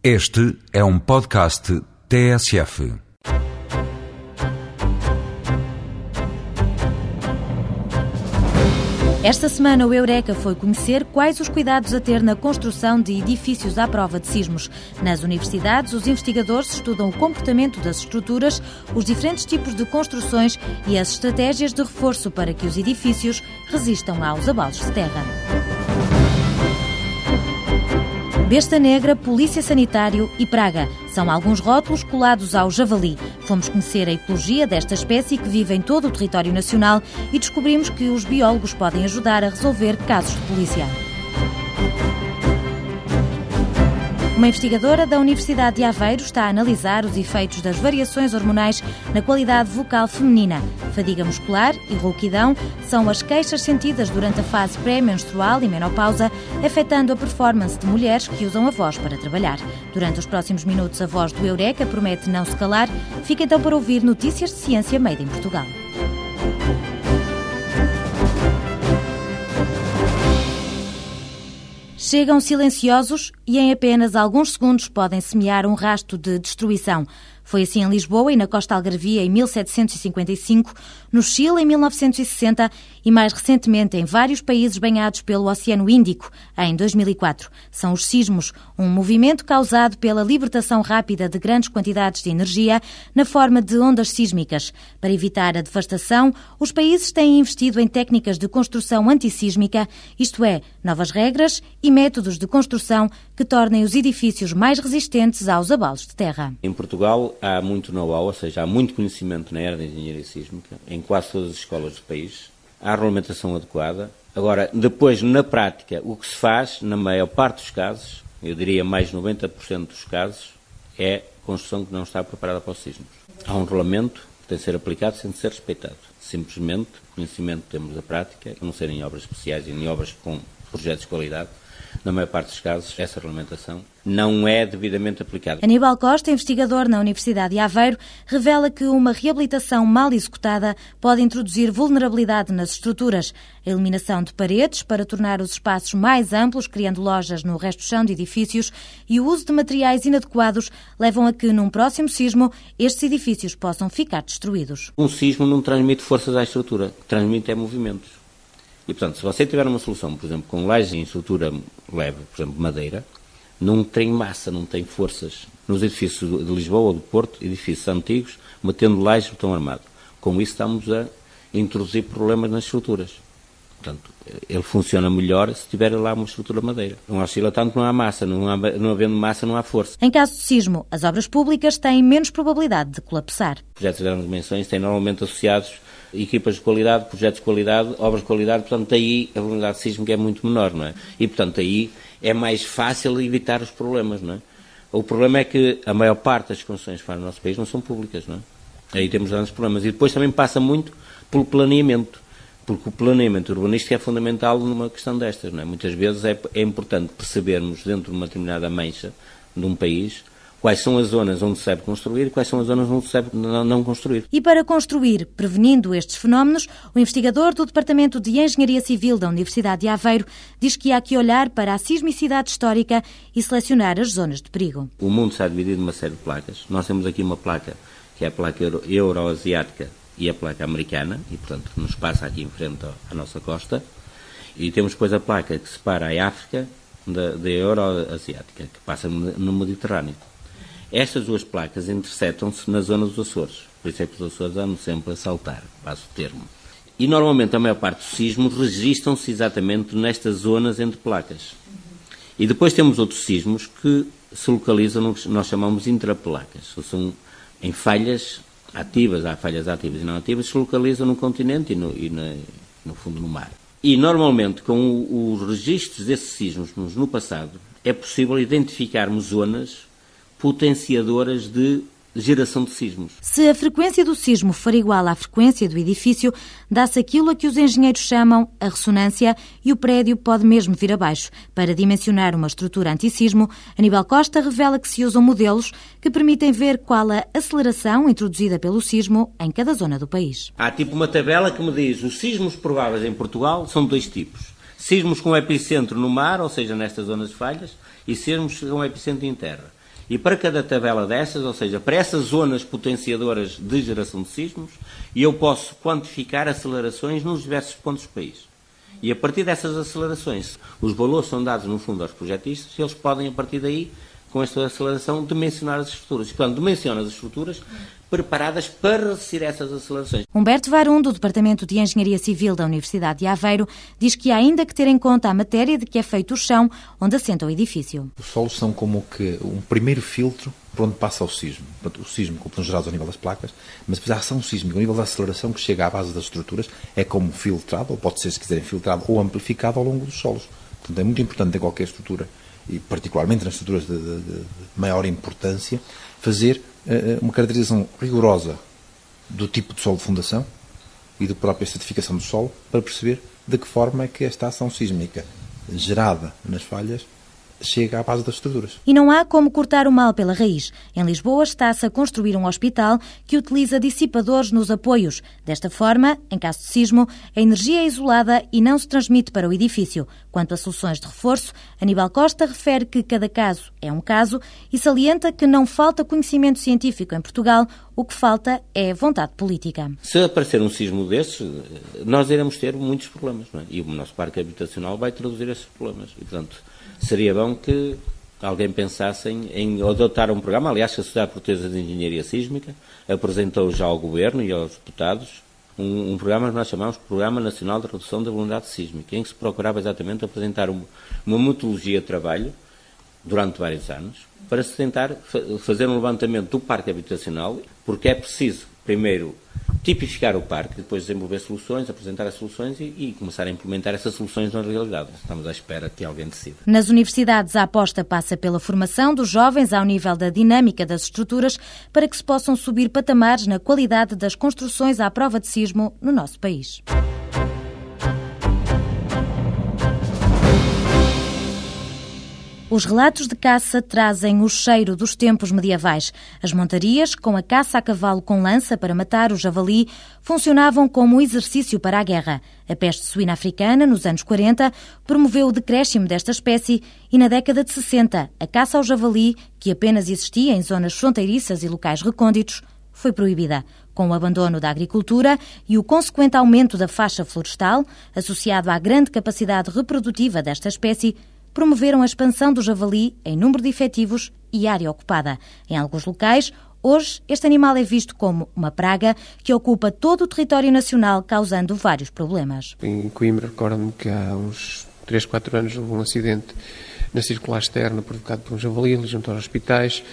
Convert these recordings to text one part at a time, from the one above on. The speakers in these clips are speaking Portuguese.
Este é um podcast TSF. Esta semana o Eureka foi conhecer quais os cuidados a ter na construção de edifícios à prova de sismos. Nas universidades, os investigadores estudam o comportamento das estruturas, os diferentes tipos de construções e as estratégias de reforço para que os edifícios resistam aos abalos de terra. Besta Negra, Polícia Sanitário e Praga são alguns rótulos colados ao javali. Fomos conhecer a ecologia desta espécie que vive em todo o território nacional e descobrimos que os biólogos podem ajudar a resolver casos de polícia. Uma investigadora da Universidade de Aveiro está a analisar os efeitos das variações hormonais na qualidade vocal feminina. Fadiga muscular e rouquidão são as queixas sentidas durante a fase pré-menstrual e menopausa, afetando a performance de mulheres que usam a voz para trabalhar. Durante os próximos minutos, a voz do Eureka promete não se calar. Fica então para ouvir notícias de ciência made em Portugal. Chegam silenciosos e em apenas alguns segundos podem semear um rasto de destruição. Foi assim em Lisboa e na Costa Algarvia em 1755, no Chile em 1960 e mais recentemente em vários países banhados pelo Oceano Índico em 2004. São os sismos, um movimento causado pela libertação rápida de grandes quantidades de energia na forma de ondas sísmicas. Para evitar a devastação, os países têm investido em técnicas de construção antissísmica, isto é, novas regras e métodos de construção que tornem os edifícios mais resistentes aos abalos de terra. Em Portugal, há muito know-how, ou seja, há muito conhecimento na área de engenharia sísmica, em quase todas as escolas do país. Há regulamentação adequada. Agora, depois, na prática, o que se faz, na maior parte dos casos, eu diria mais de 90% dos casos, é construção que não está preparada para os sismos. Há um regulamento que tem de ser aplicado sem ser respeitado. Simplesmente, conhecimento temos da prática, não serem obras especiais e nem obras com projetos de qualidade, na maior parte dos casos, essa regulamentação não é devidamente aplicada. Aníbal Costa, investigador na Universidade de Aveiro, revela que uma reabilitação mal executada pode introduzir vulnerabilidade nas estruturas. A eliminação de paredes para tornar os espaços mais amplos, criando lojas no resto do chão de edifícios, e o uso de materiais inadequados levam a que, num próximo sismo, estes edifícios possam ficar destruídos. Um sismo não transmite forças à estrutura, transmite é movimentos. E, portanto, se você tiver uma solução, por exemplo, com lajes em estrutura leve, por exemplo, madeira, não tem massa, não tem forças. Nos edifícios de Lisboa ou do Porto, edifícios antigos, metendo lajes de armado. Com isso estamos a introduzir problemas nas estruturas. Portanto, ele funciona melhor se tiver lá uma estrutura madeira. Não oscila tanto, não há massa. Não, há, não havendo massa, não há força. Em caso de sismo, as obras públicas têm menos probabilidade de colapsar. Projetos de grandes dimensões têm normalmente associados equipas de qualidade, projetos de qualidade, obras de qualidade, portanto, aí a vulnerabilidade sísmica é muito menor, não é? E, portanto, aí é mais fácil evitar os problemas, não é? O problema é que a maior parte das construções que faz no nosso país não são públicas, não é? Aí temos grandes problemas. E depois também passa muito pelo planeamento, porque o planeamento urbanístico é fundamental numa questão destas, não é? Muitas vezes é, é importante percebermos dentro de uma determinada mancha de um país quais são as zonas onde se deve construir e quais são as zonas onde se deve não construir. E para construir, prevenindo estes fenómenos, o investigador do Departamento de Engenharia Civil da Universidade de Aveiro diz que há que olhar para a sismicidade histórica e selecionar as zonas de perigo. O mundo está dividido numa série de placas. Nós temos aqui uma placa que é a placa euroasiática e a placa americana, e portanto nos passa aqui em frente à nossa costa. E temos depois a placa que separa a África da, da euroasiática, que passa no Mediterrâneo. Estas duas placas interceptam-se na zona dos Açores. Por isso é que os Açores andam sempre a saltar, passo o termo. E normalmente a maior parte dos sismos registram-se exatamente nestas zonas entre placas. E depois temos outros sismos que se localizam no que nós chamamos intraplacas. São em falhas ativas, há falhas ativas e não ativas, se localizam no continente e no, e no fundo no mar. E normalmente com os registros desses sismos no passado é possível identificarmos zonas potenciadoras de geração de sismos. Se a frequência do sismo for igual à frequência do edifício, dá-se aquilo a que os engenheiros chamam a ressonância e o prédio pode mesmo vir abaixo. Para dimensionar uma estrutura antissismo, Aníbal Costa revela que se usam modelos que permitem ver qual a aceleração introduzida pelo sismo em cada zona do país. Há tipo uma tabela que me diz os sismos prováveis em Portugal são dois tipos. Sismos com epicentro no mar, ou seja, nestas zonas de falhas, e sismos com epicentro em terra. E para cada tabela dessas, ou seja, para essas zonas potenciadoras de geração de sismos, eu posso quantificar acelerações nos diversos pontos do país. E a partir dessas acelerações, os valores são dados, no fundo, aos projetistas e eles podem, a partir daí, com esta aceleração, dimensionar as estruturas. E, portanto, dimensiona as estruturas preparadas para resistir a essas acelerações. Humberto Varum, do Departamento de Engenharia Civil da Universidade de Aveiro, diz que há ainda que ter em conta a matéria de que é feito o chão onde assenta o edifício. Os solos são como que um primeiro filtro por onde passa o sismo. O sismo, como gerados ao nível das placas, mas depois a ação sísmica, o nível da aceleração que chega à base das estruturas, é como filtrado, ou pode ser, se quiserem, filtrado ou amplificado ao longo dos solos. Portanto, é muito importante em qualquer estrutura, e particularmente nas estruturas de, de, de maior importância, fazer uh, uma caracterização rigorosa do tipo de solo de fundação e da própria certificação do solo para perceber de que forma é que esta ação sísmica gerada nas falhas chega à base das estruturas. E não há como cortar o mal pela raiz. Em Lisboa está-se a construir um hospital que utiliza dissipadores nos apoios. Desta forma, em caso de sismo, a energia é isolada e não se transmite para o edifício. Quanto a soluções de reforço, Aníbal Costa refere que cada caso é um caso e salienta que não falta conhecimento científico em Portugal, o que falta é vontade política. Se aparecer um sismo desses, nós iremos ter muitos problemas, é? e o nosso parque habitacional vai traduzir esses problemas. E, portanto, seria bom que alguém pensasse em, adotar um programa. Aliás, a Sociedade Portuguesa de Engenharia Sísmica apresentou já ao Governo e aos deputados um, um, programa que nós chamamos de Programa Nacional de Redução da Vulnerabilidade Sísmica, em que se procurava exatamente apresentar uma metodologia de trabalho durante vários anos para se tentar fazer um levantamento do parque habitacional, porque é preciso, primeiro, tipificar o parque, depois desenvolver soluções, apresentar as soluções e, e, começar a implementar essas soluções na realidade. Estamos à espera que alguém decida. Nas universidades, a aposta passa pela formação dos jovens ao nível da dinâmica das estruturas para que se possam subir patamares na qualidade das construções à prova de sismo no nosso país. Os relatos de caça trazem o cheiro dos tempos medievais. As montarias, com a caça a cavalo com lança para matar o javali, funcionavam como exercício para a guerra. A peste suína africana, nos anos 40, promoveu o decréscimo desta espécie e, na década de 60, a caça ao javali, que apenas existia em zonas fronteiriças e locais recônditos, foi proibida. Com o abandono da agricultura e o consequente aumento da faixa florestal, associado à grande capacidade reprodutiva desta espécie, promoveram a expansão do javali em número de efetivos e área ocupada. Em alguns locais, hoje, este animal é visto como uma praga que ocupa todo o território nacional, causando vários problemas. Em Coimbra, recordo-me que há uns 3, 4 anos houve um acidente na circular externa provocado por um javali junto aos hospitais.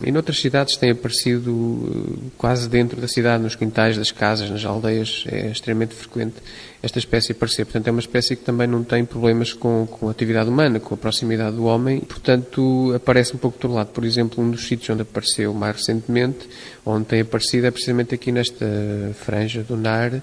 Em outras cidades tem aparecido eh, quase dentro da cidade, nos quintais das casas, nas aldeias, é extremamente frequente esta espécie aparecer. Portanto, é uma espécie que também não tem problemas com, com a atividade humana, com a proximidade do homem, portanto, aparece um pouco do lado. Por exemplo, um dos sítios onde apareceu mais recentemente, onde tem aparecido, é precisamente aqui nesta franja do Nar,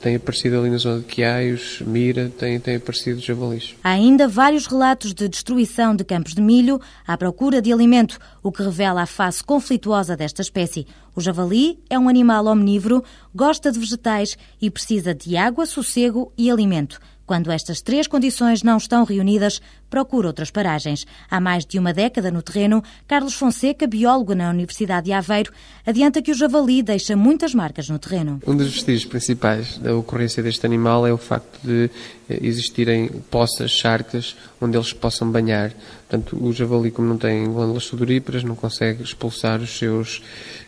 tem aparecido ali na zona de Quiaios, Mira, tem, tem aparecido javalis. Há ainda vários relatos de destruição de campos de milho à procura de alimento, o que revela a face conflituosa desta espécie. O javali é um animal omnívoro, gosta de vegetais e precisa de água, sossego e alimento. Quando estas três condições não estão reunidas, procura outras paragens. Há mais de uma década no terreno, Carlos Fonseca, biólogo na Universidade de Aveiro, adianta que o javali deixa muitas marcas no terreno. Um dos vestígios principais da ocorrência deste animal é o facto de eh, existirem poças, charcas, onde eles possam banhar. Portanto, o javali, como não tem glândulas sudoríparas, não consegue expulsar os seus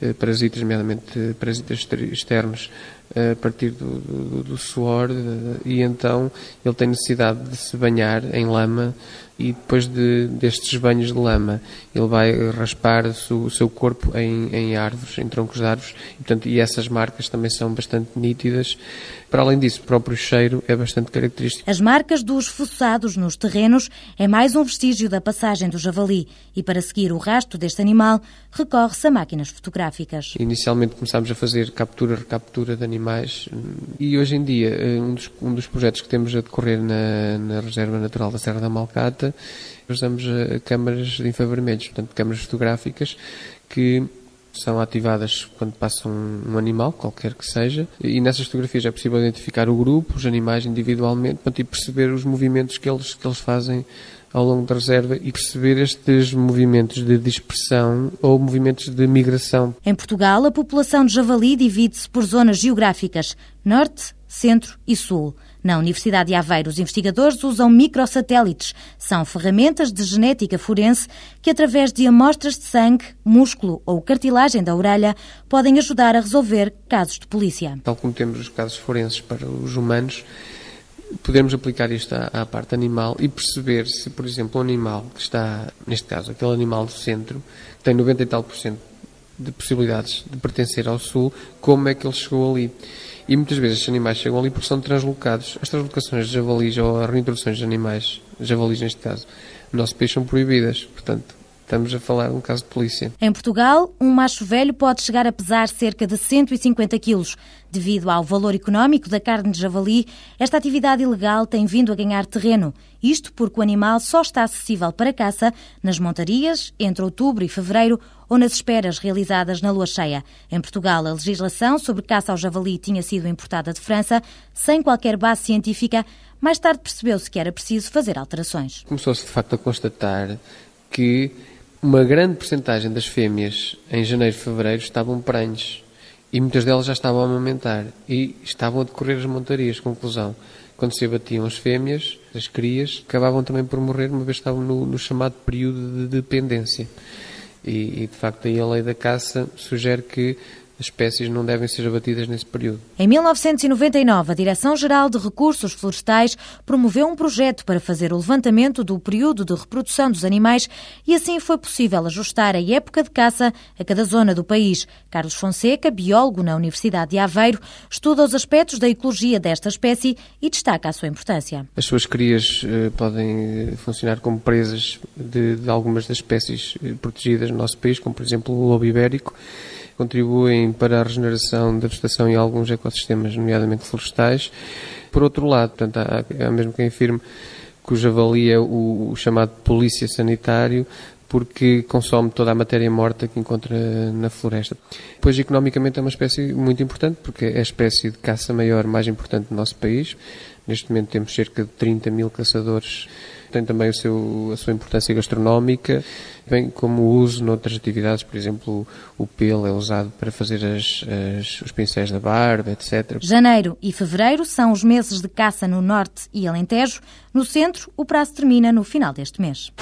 eh, parasitas, nomeadamente parasitas externos, a partir do, do, do suor e então ele tem necessidade de se banhar em lama e depois de, destes banhos de lama ele vai raspar o seu corpo em, em árvores, em troncos de árvores e, portanto, e essas marcas também são bastante nítidas. Para além disso, o próprio cheiro é bastante característico. As marcas dos fuçados nos terrenos é mais um vestígio da passagem do javali e para seguir o rastro deste animal recorre-se a máquinas fotográficas. Inicialmente começámos a fazer captura, recaptura de animais e hoje em dia eh, um dos, um dos projetos que temos a decorrer na, na Reserva Natural da Serra da Malcata usamos eh, câmaras de infravermelhos, portanto câmaras fotográficas que são ativadas quando passa um, um, animal, qualquer que seja, e nessas fotografias é possível identificar o grupo, os animais individualmente, portanto, e perceber os movimentos que eles, que eles fazem ao longo da reserva e perceber estes movimentos de dispersão ou movimentos de migração. Em Portugal, a população de javali divide-se por zonas geográficas: norte, centro e sul. Na Universidade de Aveiro, os investigadores usam microsatélites. São ferramentas de genética forense que, através de amostras de sangue, músculo ou cartilagem da orelha, podem ajudar a resolver casos de polícia. Tal como temos os casos forenses para os humanos, podemos aplicar isto à, à, parte animal e perceber se, por exemplo, um animal que está, neste caso, aquele animal do centro, que tem 90 e tal por cento de possibilidades de pertencer ao sul, como é que ele chegou ali. E muitas vezes estes animais chegam ali porque são translocados. As translocações de javalis ou as reintroduções de animais, javalis neste caso, no nosso país são proibidas. Portanto, Estamos a falar de um caso de polícia. Em Portugal, um macho velho pode chegar a pesar cerca de 150 quilos. Devido ao valor económico da carne de javali, esta atividade ilegal tem vindo a ganhar terreno. Isto porque o animal só está acessível para caça nas montarias entre outubro e fevereiro ou nas esperas realizadas na lua cheia. Em Portugal, a legislação sobre caça ao javali tinha sido importada de França, sem qualquer base científica. Mais tarde percebeu-se que era preciso fazer alterações. Começou-se de facto a constatar que uma grande porcentagem das fêmeas em janeiro e fevereiro estavam prenhes e muitas delas já estavam a amamentar e estavam a decorrer as montarias. Conclusão, quando se abatiam as fêmeas, as crias, acabavam também por morrer, uma vez estavam no, no chamado período de dependência. E, e, de facto, aí a lei da caça sugere que as espécies não devem ser abatidas nesse período. Em 1999, a Direção-Geral de Recursos Florestais promoveu um projeto para fazer o levantamento do período de reprodução dos animais e assim foi possível ajustar a época de caça a cada zona do país. Carlos Fonseca, biólogo na Universidade de Aveiro, estuda os aspectos da ecologia desta espécie e destaca a sua importância. As suas crias eh, podem eh, funcionar como presas de, de algumas das espécies eh, protegidas no nosso país, como por exemplo o lobo ibérico contribuem para a regeneração da vegetação em alguns ecossistemas, nomeadamente florestais. Por outro lado, portanto, há, há mesmo quem afirme que o javali é o, o chamado polícia sanitário, porque consome toda a matéria morta que encontra na floresta. Pois, economicamente, é uma espécie muito importante, porque é a espécie de caça maior mais importante do nosso país. Neste momento temos cerca de 30 mil caçadores tem também o seu, a sua importância gastronómica, bem como o uso noutras atividades, por exemplo, o pelo é usado para fazer as, as, os pincéis da barba, etc. Janeiro e fevereiro são os meses de caça no Norte e Alentejo. No centro, o prazo termina no final deste mês.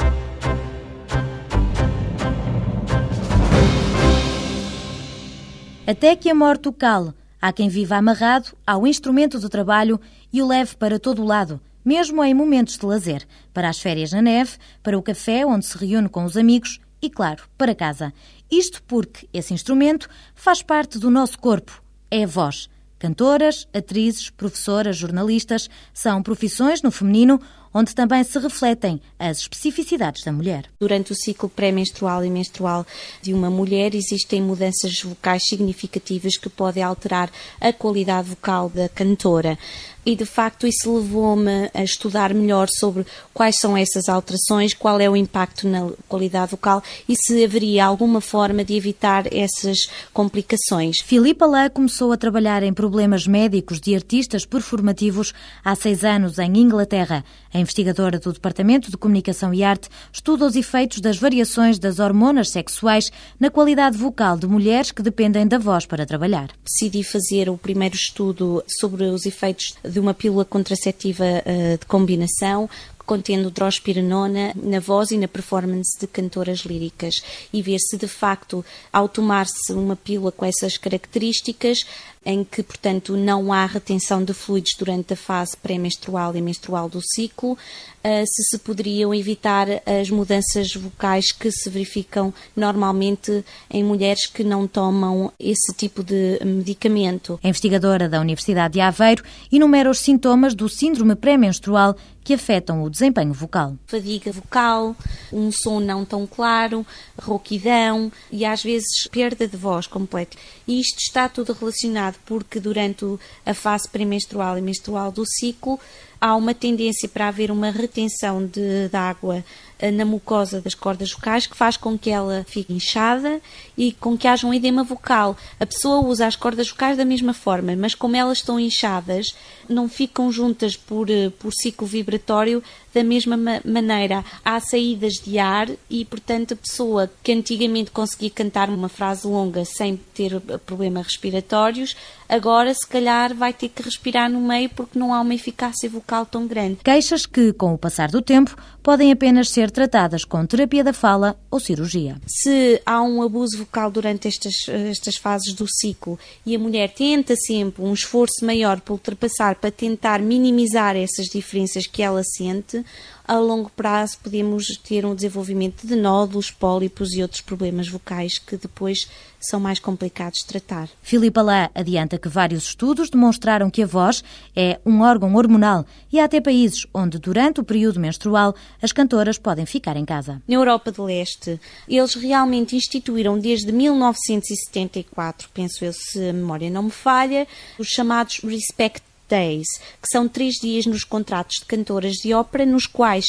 Até que a morte o cale. Há quem viva amarrado ao instrumento do trabalho e o leve para todo o lado mesmo em momentos de lazer, para as férias na neve, para o café onde se reúne com os amigos e, claro, para casa. Isto porque esse instrumento faz parte do nosso corpo, é a voz. Cantoras, atrizes, professoras, jornalistas são profissões no feminino onde também se refletem as especificidades da mulher. Durante o ciclo pré-menstrual e menstrual de uma mulher existem mudanças vocais significativas que podem alterar a qualidade vocal da cantora e de facto isso levou-me a estudar melhor sobre quais são essas alterações, qual é o impacto na qualidade vocal e se haveria alguma forma de evitar essas complicações. Filipa Lã começou a trabalhar em problemas médicos de artistas performativos há seis anos em Inglaterra. A investigadora do Departamento de Comunicação e Arte estuda os efeitos das variações das hormonas sexuais na qualidade vocal de mulheres que dependem da voz para trabalhar. Decidi fazer o primeiro estudo sobre os efeitos de uma pílula contraceptiva uh, de combinação contendo drospirenona na voz e na performance de cantoras líricas e ver se de facto, ao tomar-se uma pílula com essas características, em que, portanto, não há retenção de fluidos durante a fase pré-menstrual e menstrual do ciclo, eh, se se poderiam evitar as mudanças vocais que se verificam normalmente em mulheres que não tomam esse tipo de medicamento. A investigadora da Universidade de Aveiro enumera os sintomas do síndrome pré-menstrual que afetam o desempenho vocal. Fadiga vocal, um som não tão claro, rouquidão e às vezes perda de voz completa. E isto está tudo relacionado porque durante a fase pré-menstrual e menstrual do ciclo há uma tendência para haver uma retenção de, de água eh, na mucosa das cordas vocais que faz com que ela fique inchada e com que haja um edema vocal. A pessoa usa as cordas vocais da mesma forma, mas como elas estão inchadas, não ficam juntas por, eh, por ciclo vibratório da mesma ma maneira. Há saídas de ar e, portanto, a pessoa que antigamente conseguia cantar uma frase longa sem ter problemas respiratórios, agora se calhar vai ter que respirar no meio porque não há uma eficácia vocal tão grande. Queixas que, com o passar do tempo, podem apenas ser tratadas com terapia da fala ou cirurgia. Se há um abuso vocal durante estas, estas fases do ciclo e a mulher tenta sempre um esforço maior para ultrapassar, para tentar minimizar essas diferenças que ela sente, a longo prazo podemos ter um desenvolvimento de nódulos, pólipos e outros problemas vocais que depois são mais complicados de tratar. Filipa Lá adianta que vários estudos demonstraram que a voz é um órgão hormonal e há até países onde, durante o período menstrual, as cantoras podem ficar em casa. Na Europa de Leste, eles realmente instituíram desde 1974, penso eu, se a memória não me falha, os chamados Respect Days, que são três dias nos contratos de cantoras de ópera, nos quais,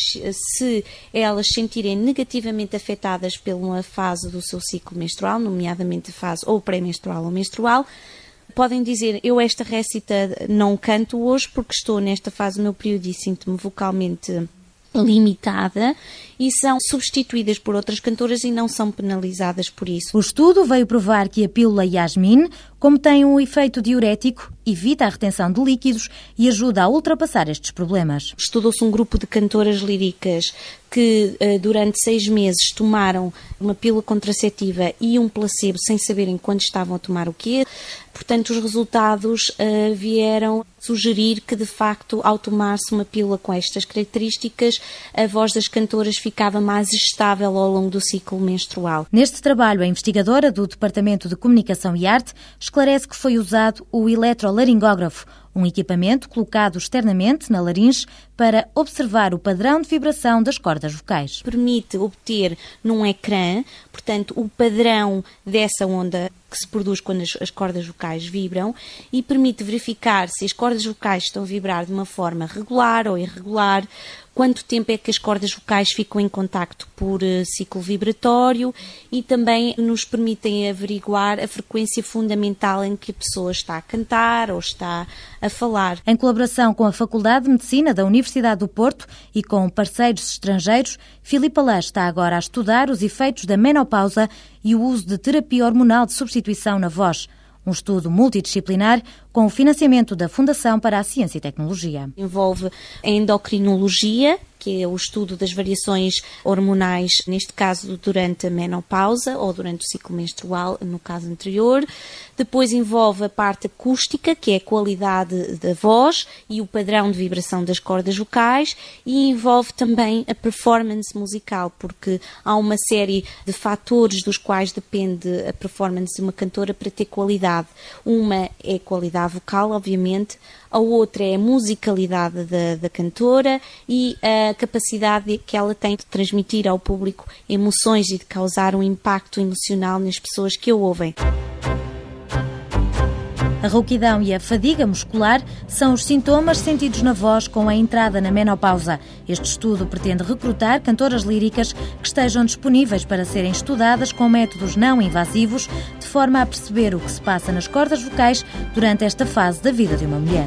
se elas sentirem negativamente afetadas pela fase do seu ciclo menstrual, nomeadamente fase ou pré-menstrual ou menstrual, podem dizer: Eu, esta récita, não canto hoje porque estou nesta fase do meu período e sinto-me vocalmente limitada e são substituídas por outras cantoras e não são penalizadas por isso. O estudo veio provar que a pílula Yasmin, como tem um efeito diurético, evita a retenção de líquidos e ajuda a ultrapassar estes problemas. Estudou-se um grupo de cantoras líricas que eh, durante seis meses tomaram uma pílula contraceptiva e um placebo sem saberem quando estavam a tomar o quê. Portanto, os resultados uh, vieram sugerir que, de facto, ao tomar-se uma pílula com estas características, a voz das cantoras ficava mais estável ao longo do ciclo menstrual. Neste trabalho, a investigadora do Departamento de Comunicação e Arte esclarece que foi usado o eletrolaringógrafo, um equipamento colocado externamente na laringe para observar o padrão de vibração das cordas vocais. Permite obter num ecrã, portanto, o padrão dessa onda que se produz quando as, as, cordas vocais vibram e permite verificar se as cordas vocais estão a vibrar de uma forma regular ou irregular, quanto tempo é que as cordas vocais ficam em contacto por uh, ciclo vibratório e também nos permitem averiguar a frequência fundamental em que a pessoa está a cantar ou está a falar. Em colaboração com a Faculdade de Medicina da Universidade do Porto e com parceiros estrangeiros, Filipe Alã está agora a estudar os efeitos da menopausa e o uso de terapia hormonal de substituição na voz um estudo multidisciplinar com o financiamento da Fundação para a Ciência e Tecnologia. Envolve a endocrinologia, que é o estudo das variações hormonais, neste caso durante a menopausa ou durante o ciclo menstrual, no caso anterior. Depois envolve a parte acústica, que é a qualidade da voz e o padrão de vibração das cordas vocais, e envolve também a performance musical, porque há uma série de fatores dos quais depende a performance de uma cantora para ter qualidade. Uma é a qualidade vocal, obviamente, a outra é a musicalidade da, da cantora e a capacidade que ela tem de transmitir ao público emoções e de causar um impacto emocional nas pessoas que a ouvem. A rouquidão e a fadiga muscular são os sintomas sentidos na voz com a entrada na menopausa. Este estudo pretende recrutar cantoras líricas que estejam disponíveis para serem estudadas com métodos não invasivos, de forma a perceber o que se passa nas cordas vocais durante esta fase da vida de uma mulher.